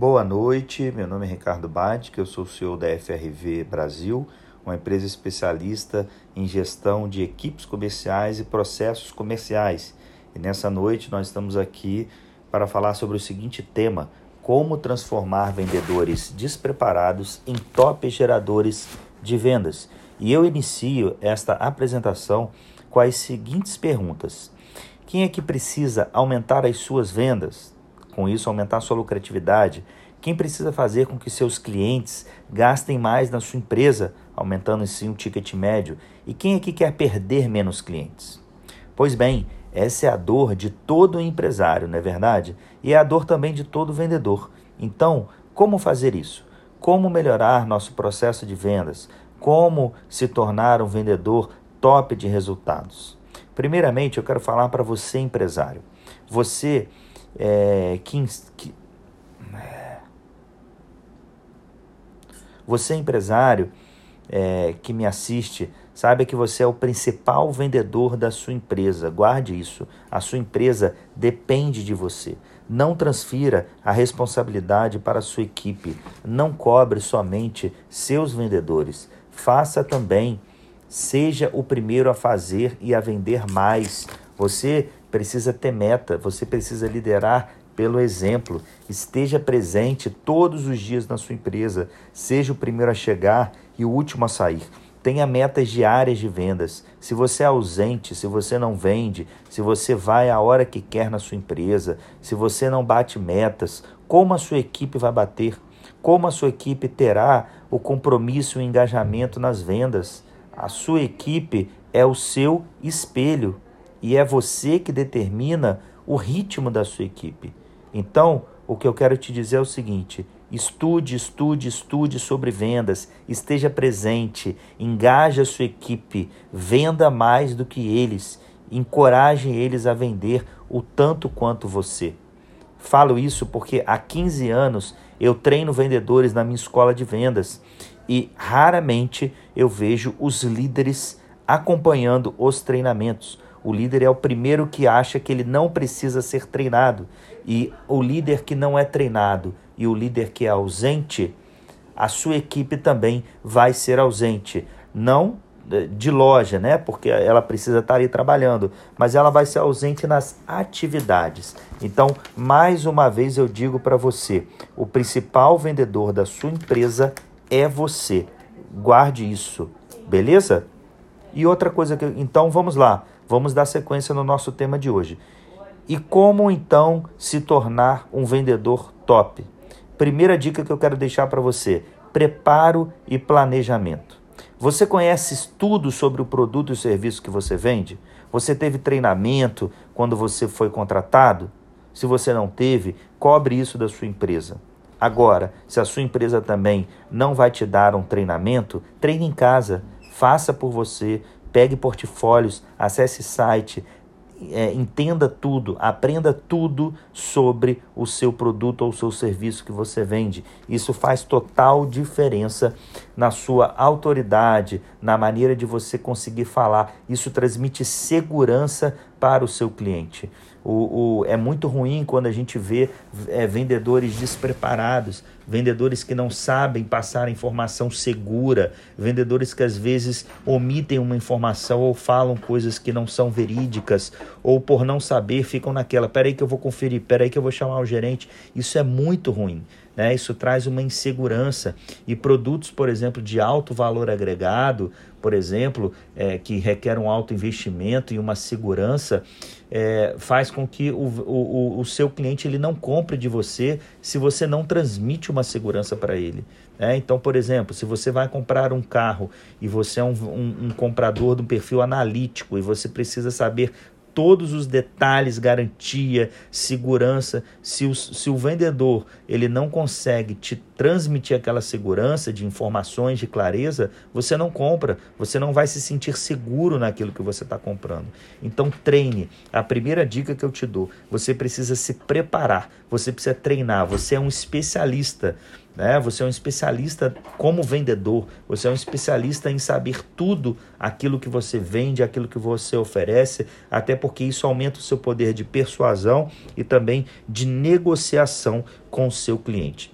Boa noite, meu nome é Ricardo Bate, eu sou o CEO da FRV Brasil, uma empresa especialista em gestão de equipes comerciais e processos comerciais. E nessa noite nós estamos aqui para falar sobre o seguinte tema: como transformar vendedores despreparados em top geradores de vendas. E eu inicio esta apresentação com as seguintes perguntas: Quem é que precisa aumentar as suas vendas? Com isso aumentar sua lucratividade? Quem precisa fazer com que seus clientes gastem mais na sua empresa, aumentando assim o ticket médio? E quem é que quer perder menos clientes? Pois bem, essa é a dor de todo empresário, não é verdade? E é a dor também de todo vendedor. Então, como fazer isso? Como melhorar nosso processo de vendas? Como se tornar um vendedor top de resultados? Primeiramente, eu quero falar para você, empresário. Você é, que, que, você empresário é, que me assiste, saiba que você é o principal vendedor da sua empresa. Guarde isso. A sua empresa depende de você. Não transfira a responsabilidade para a sua equipe. Não cobre somente seus vendedores. Faça também. Seja o primeiro a fazer e a vender mais. Você precisa ter meta, você precisa liderar pelo exemplo. Esteja presente todos os dias na sua empresa, seja o primeiro a chegar e o último a sair. Tenha metas diárias de vendas. Se você é ausente, se você não vende, se você vai a hora que quer na sua empresa, se você não bate metas, como a sua equipe vai bater? Como a sua equipe terá o compromisso e o engajamento nas vendas? A sua equipe é o seu espelho e é você que determina o ritmo da sua equipe. Então, o que eu quero te dizer é o seguinte: estude, estude, estude sobre vendas, esteja presente, engaje a sua equipe, venda mais do que eles, encoraje eles a vender o tanto quanto você. Falo isso porque há 15 anos eu treino vendedores na minha escola de vendas e raramente eu vejo os líderes acompanhando os treinamentos o líder é o primeiro que acha que ele não precisa ser treinado. E o líder que não é treinado e o líder que é ausente, a sua equipe também vai ser ausente. Não eh, de loja, né? Porque ela precisa estar ali trabalhando, mas ela vai ser ausente nas atividades. Então, mais uma vez eu digo para você, o principal vendedor da sua empresa é você. Guarde isso, beleza? E outra coisa que então vamos lá. Vamos dar sequência no nosso tema de hoje. E como então se tornar um vendedor top? Primeira dica que eu quero deixar para você: preparo e planejamento. Você conhece tudo sobre o produto e serviço que você vende? Você teve treinamento quando você foi contratado? Se você não teve, cobre isso da sua empresa. Agora, se a sua empresa também não vai te dar um treinamento, treine em casa, faça por você, pegue portfólios, acesse site, é, entenda tudo, aprenda tudo sobre o seu produto ou o seu serviço que você vende. Isso faz total diferença na sua autoridade, na maneira de você conseguir falar. Isso transmite segurança para o seu cliente. O, o, é muito ruim quando a gente vê é, vendedores despreparados, vendedores que não sabem passar informação segura, vendedores que às vezes omitem uma informação ou falam coisas que não são verídicas, ou por não saber ficam naquela, peraí que eu vou conferir, peraí que eu vou chamar o gerente. Isso é muito ruim. Né? Isso traz uma insegurança. E produtos, por exemplo, de alto valor agregado, por exemplo, é, que requer um alto investimento e uma segurança, é, faz com que o, o, o seu cliente ele não compre de você se você não transmite uma segurança para ele. É, então, por exemplo, se você vai comprar um carro e você é um, um, um comprador de um perfil analítico e você precisa saber todos os detalhes, garantia, segurança. Se o, se o vendedor ele não consegue te transmitir aquela segurança de informações, de clareza, você não compra, você não vai se sentir seguro naquilo que você está comprando. Então treine. A primeira dica que eu te dou, você precisa se preparar, você precisa treinar, você é um especialista né? Você é um especialista como vendedor, você é um especialista em saber tudo aquilo que você vende, aquilo que você oferece, até porque isso aumenta o seu poder de persuasão e também de negociação com o seu cliente.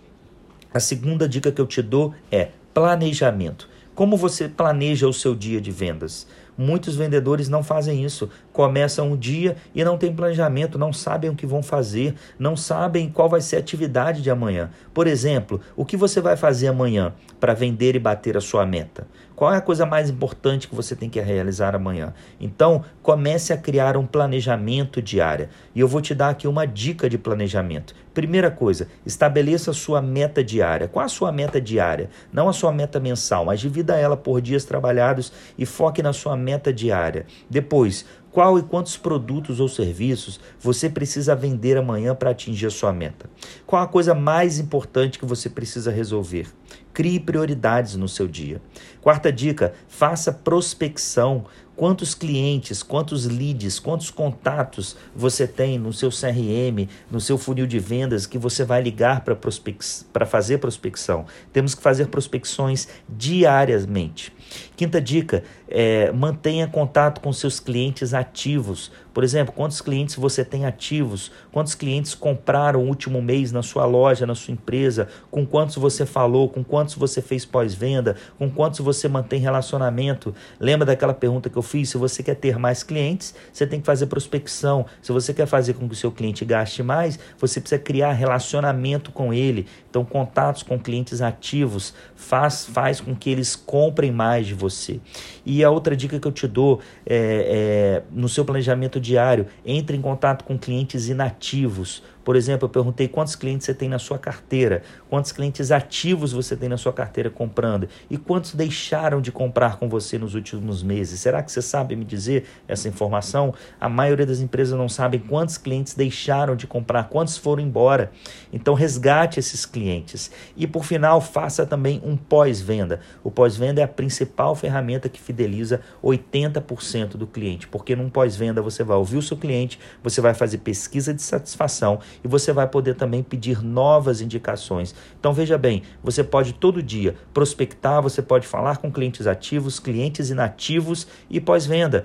A segunda dica que eu te dou é planejamento. Como você planeja o seu dia de vendas? Muitos vendedores não fazem isso. Começam um dia e não tem planejamento, não sabem o que vão fazer, não sabem qual vai ser a atividade de amanhã. Por exemplo, o que você vai fazer amanhã para vender e bater a sua meta? Qual é a coisa mais importante que você tem que realizar amanhã? Então, comece a criar um planejamento diário. E eu vou te dar aqui uma dica de planejamento. Primeira coisa, estabeleça a sua meta diária. Qual a sua meta diária? Não a sua meta mensal, mas divida ela por dias trabalhados e foque na sua meta diária. Depois, qual e quantos produtos ou serviços você precisa vender amanhã para atingir a sua meta? Qual a coisa mais importante que você precisa resolver? Crie prioridades no seu dia. Quarta dica: faça prospecção quantos clientes, quantos leads, quantos contatos você tem no seu CRM, no seu funil de vendas que você vai ligar para prospec fazer prospecção. Temos que fazer prospecções diariamente. Quinta dica: é, mantenha contato com seus clientes ativos. Por exemplo, quantos clientes você tem ativos? Quantos clientes compraram o último mês na sua loja, na sua empresa? Com quantos você falou? Com quantos você fez pós-venda? Com quantos você mantém relacionamento? Lembra daquela pergunta que eu fiz? Se você quer ter mais clientes, você tem que fazer prospecção. Se você quer fazer com que o seu cliente gaste mais, você precisa criar relacionamento com ele. Então, contatos com clientes ativos faz, faz com que eles comprem mais de você. E a outra dica que eu te dou é, é no seu planejamento diário, entre em contato com clientes inativos. Por exemplo, eu perguntei quantos clientes você tem na sua carteira, quantos clientes ativos você tem na sua carteira comprando e quantos deixaram de comprar com você nos últimos meses. Será que você sabe me dizer essa informação? A maioria das empresas não sabe quantos clientes deixaram de comprar, quantos foram embora. Então, resgate esses clientes. E por final, faça também um pós-venda. O pós-venda é a principal ferramenta que fideliza 80% do cliente, porque num pós-venda você vai ouvir o seu cliente, você vai fazer pesquisa de satisfação e você vai poder também pedir novas indicações. Então veja bem, você pode todo dia prospectar, você pode falar com clientes ativos, clientes inativos e pós-venda.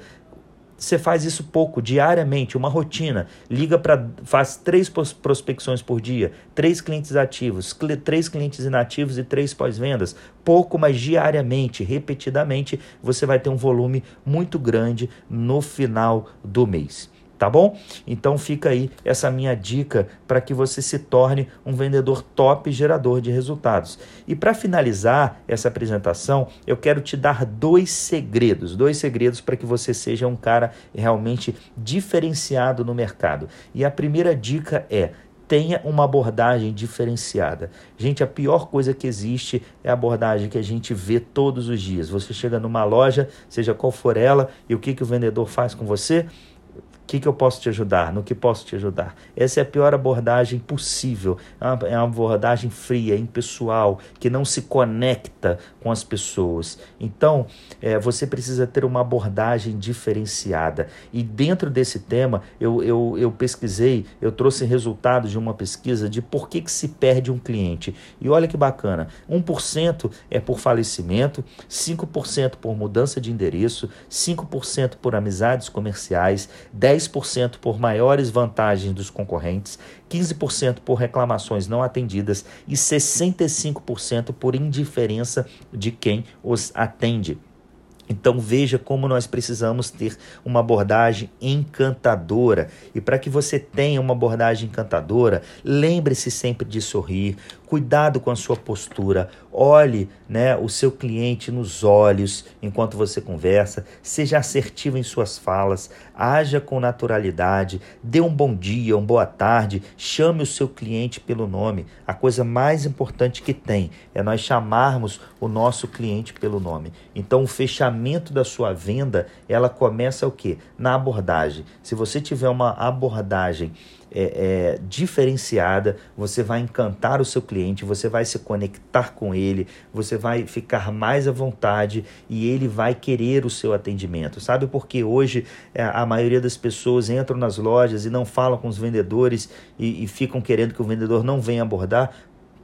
Você faz isso pouco, diariamente, uma rotina. Liga para. faz três prospecções por dia, três clientes ativos, três clientes inativos e três pós-vendas. Pouco, mas diariamente, repetidamente, você vai ter um volume muito grande no final do mês tá bom? Então fica aí essa minha dica para que você se torne um vendedor top gerador de resultados. E para finalizar essa apresentação, eu quero te dar dois segredos, dois segredos para que você seja um cara realmente diferenciado no mercado. E a primeira dica é tenha uma abordagem diferenciada. Gente, a pior coisa que existe é a abordagem que a gente vê todos os dias. Você chega numa loja, seja qual for ela, e o que, que o vendedor faz com você? Que, que eu posso te ajudar? No que posso te ajudar? Essa é a pior abordagem possível. É uma, é uma abordagem fria, impessoal, que não se conecta com as pessoas. Então, é, você precisa ter uma abordagem diferenciada. E dentro desse tema, eu, eu, eu pesquisei, eu trouxe resultados de uma pesquisa de por que, que se perde um cliente. E olha que bacana: 1% é por falecimento, 5% por mudança de endereço, 5% por amizades comerciais, 10 10% por maiores vantagens dos concorrentes, 15% por reclamações não atendidas e 65% por indiferença de quem os atende. Então veja como nós precisamos ter uma abordagem encantadora. E para que você tenha uma abordagem encantadora, lembre-se sempre de sorrir, cuidado com a sua postura, olhe né, o seu cliente nos olhos enquanto você conversa, seja assertivo em suas falas, haja com naturalidade, dê um bom dia, uma boa tarde, chame o seu cliente pelo nome. A coisa mais importante que tem é nós chamarmos o nosso cliente pelo nome. Então, o fechamento da sua venda, ela começa o quê? Na abordagem. Se você tiver uma abordagem é, é, diferenciada, você vai encantar o seu cliente, você vai se conectar com ele, você vai ficar mais à vontade e ele vai querer o seu atendimento. Sabe por que hoje é, a maioria das pessoas entram nas lojas e não falam com os vendedores e, e ficam querendo que o vendedor não venha abordar?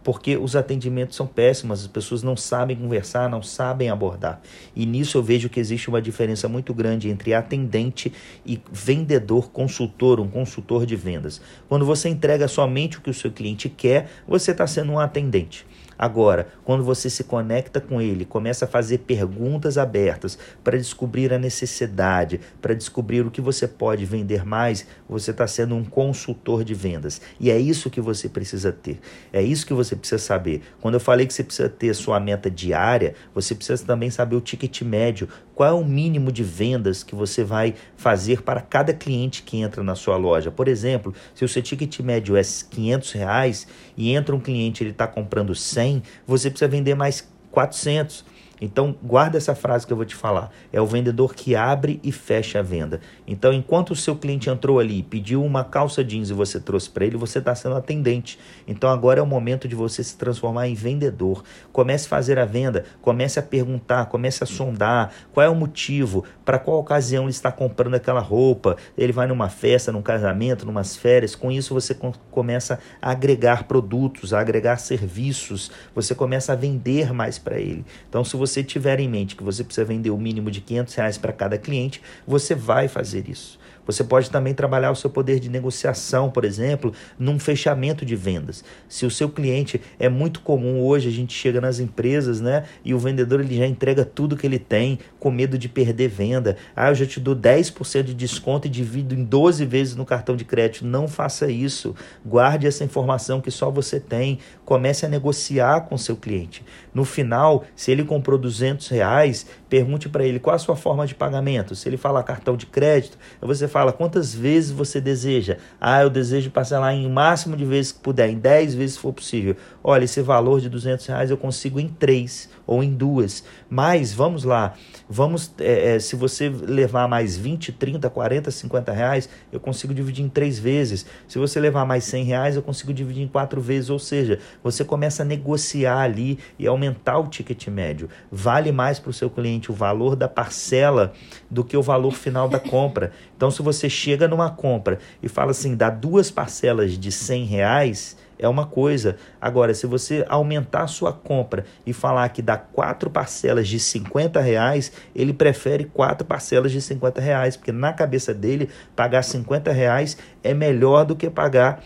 Porque os atendimentos são péssimos, as pessoas não sabem conversar, não sabem abordar. E nisso eu vejo que existe uma diferença muito grande entre atendente e vendedor consultor, um consultor de vendas. Quando você entrega somente o que o seu cliente quer, você está sendo um atendente. Agora, quando você se conecta com ele, começa a fazer perguntas abertas para descobrir a necessidade, para descobrir o que você pode vender mais, você está sendo um consultor de vendas. E é isso que você precisa ter. É isso que você precisa saber. Quando eu falei que você precisa ter sua meta diária, você precisa também saber o ticket médio, qual é o mínimo de vendas que você vai fazer para cada cliente que entra na sua loja. Por exemplo, se o seu ticket médio é 500 reais e entra um cliente ele está comprando 100, você precisa vender mais 400 então, guarda essa frase que eu vou te falar. É o vendedor que abre e fecha a venda. Então, enquanto o seu cliente entrou ali, pediu uma calça jeans e você trouxe para ele, você está sendo atendente. Então, agora é o momento de você se transformar em vendedor. Comece a fazer a venda, comece a perguntar, comece a sondar qual é o motivo, para qual ocasião ele está comprando aquela roupa. Ele vai numa festa, num casamento, numas férias. Com isso, você começa a agregar produtos, a agregar serviços, você começa a vender mais para ele. Então, se você você tiver em mente que você precisa vender o mínimo de 500 reais para cada cliente, você vai fazer isso. Você pode também trabalhar o seu poder de negociação, por exemplo, num fechamento de vendas. Se o seu cliente é muito comum hoje, a gente chega nas empresas, né? E o vendedor ele já entrega tudo que ele tem, com medo de perder venda. Ah, eu já te dou 10% de desconto e divido em 12 vezes no cartão de crédito. Não faça isso. Guarde essa informação que só você tem. Comece a negociar com seu cliente. No final, se ele comprou 200 reais, pergunte para ele qual a sua forma de pagamento. Se ele falar cartão de crédito, você fala fala quantas vezes você deseja. Ah, eu desejo parcelar em máximo de vezes que puder, em 10 vezes se for possível. Olha, esse valor de 200 reais eu consigo em três ou em duas. Mas, vamos lá, vamos, é, é, se você levar mais 20, 30, 40, 50 reais, eu consigo dividir em três vezes. Se você levar mais 100 reais, eu consigo dividir em quatro vezes. Ou seja, você começa a negociar ali e aumentar o ticket médio. Vale mais para o seu cliente o valor da parcela do que o valor final da compra. Então, se você chega numa compra e fala assim, dá duas parcelas de 100 reais, é uma coisa. Agora, se você aumentar a sua compra e falar que dá quatro parcelas de 50 reais, ele prefere quatro parcelas de 50 reais, porque na cabeça dele, pagar 50 reais é melhor do que pagar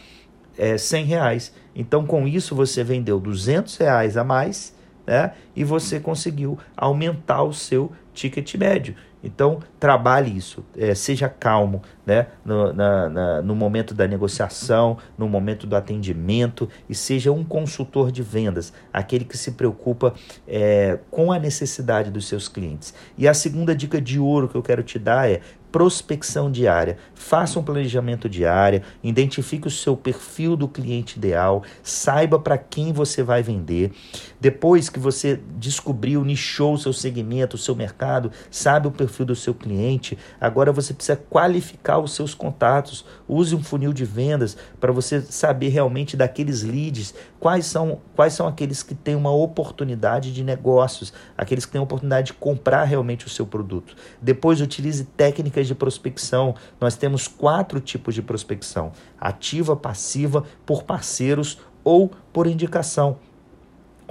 é, 100 reais. Então, com isso, você vendeu 200 reais a mais né? e você conseguiu aumentar o seu ticket médio. Então, trabalhe isso, é, seja calmo né? no, na, na, no momento da negociação, no momento do atendimento e seja um consultor de vendas, aquele que se preocupa é, com a necessidade dos seus clientes. E a segunda dica de ouro que eu quero te dar é prospecção diária. Faça um planejamento diário, identifique o seu perfil do cliente ideal, saiba para quem você vai vender. Depois que você descobriu, nichou o seu segmento, o seu mercado, sabe o perfil do seu cliente, agora você precisa qualificar os seus contatos. Use um funil de vendas para você saber realmente daqueles leads, quais são, quais são aqueles que têm uma oportunidade de negócios, aqueles que têm a oportunidade de comprar realmente o seu produto. Depois utilize técnicas de prospecção. Nós temos quatro tipos de prospecção: ativa, passiva, por parceiros ou por indicação.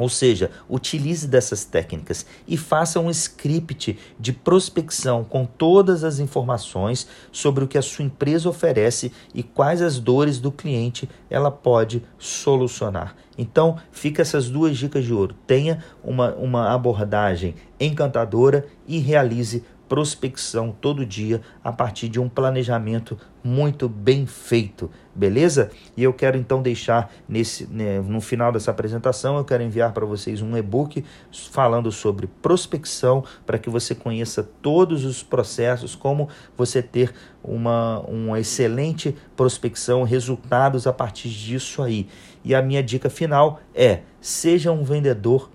Ou seja, utilize dessas técnicas e faça um script de prospecção com todas as informações sobre o que a sua empresa oferece e quais as dores do cliente ela pode solucionar. Então, fica essas duas dicas de ouro. Tenha uma, uma abordagem encantadora e realize prospecção todo dia a partir de um planejamento muito bem feito, beleza? E eu quero então deixar nesse né, no final dessa apresentação eu quero enviar para vocês um e-book falando sobre prospecção para que você conheça todos os processos, como você ter uma, uma excelente prospecção, resultados a partir disso aí. E a minha dica final é: seja um vendedor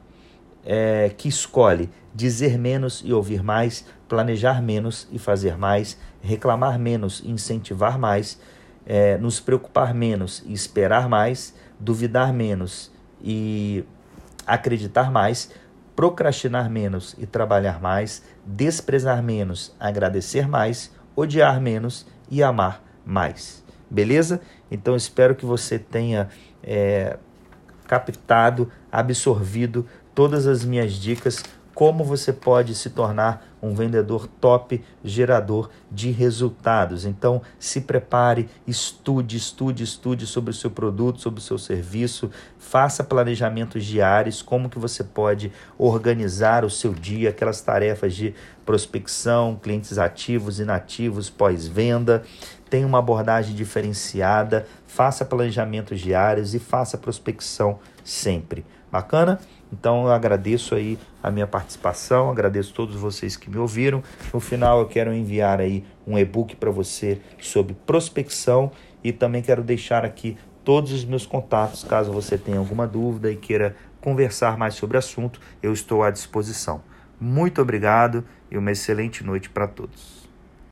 é, que escolhe dizer menos e ouvir mais, planejar menos e fazer mais, reclamar menos e incentivar mais, é, nos preocupar menos e esperar mais, duvidar menos e acreditar mais, procrastinar menos e trabalhar mais, desprezar menos, agradecer mais, odiar menos e amar mais. Beleza? Então espero que você tenha é, captado, absorvido todas as minhas dicas como você pode se tornar um vendedor top, gerador de resultados. Então, se prepare, estude, estude, estude sobre o seu produto, sobre o seu serviço, faça planejamentos diários, como que você pode organizar o seu dia, aquelas tarefas de prospecção, clientes ativos, inativos, pós-venda. Tenha uma abordagem diferenciada, faça planejamentos diários e faça prospecção sempre. Bacana? Então eu agradeço aí a minha participação, agradeço todos vocês que me ouviram. No final eu quero enviar aí um e-book para você sobre prospecção e também quero deixar aqui todos os meus contatos, caso você tenha alguma dúvida e queira conversar mais sobre o assunto, eu estou à disposição. Muito obrigado e uma excelente noite para todos.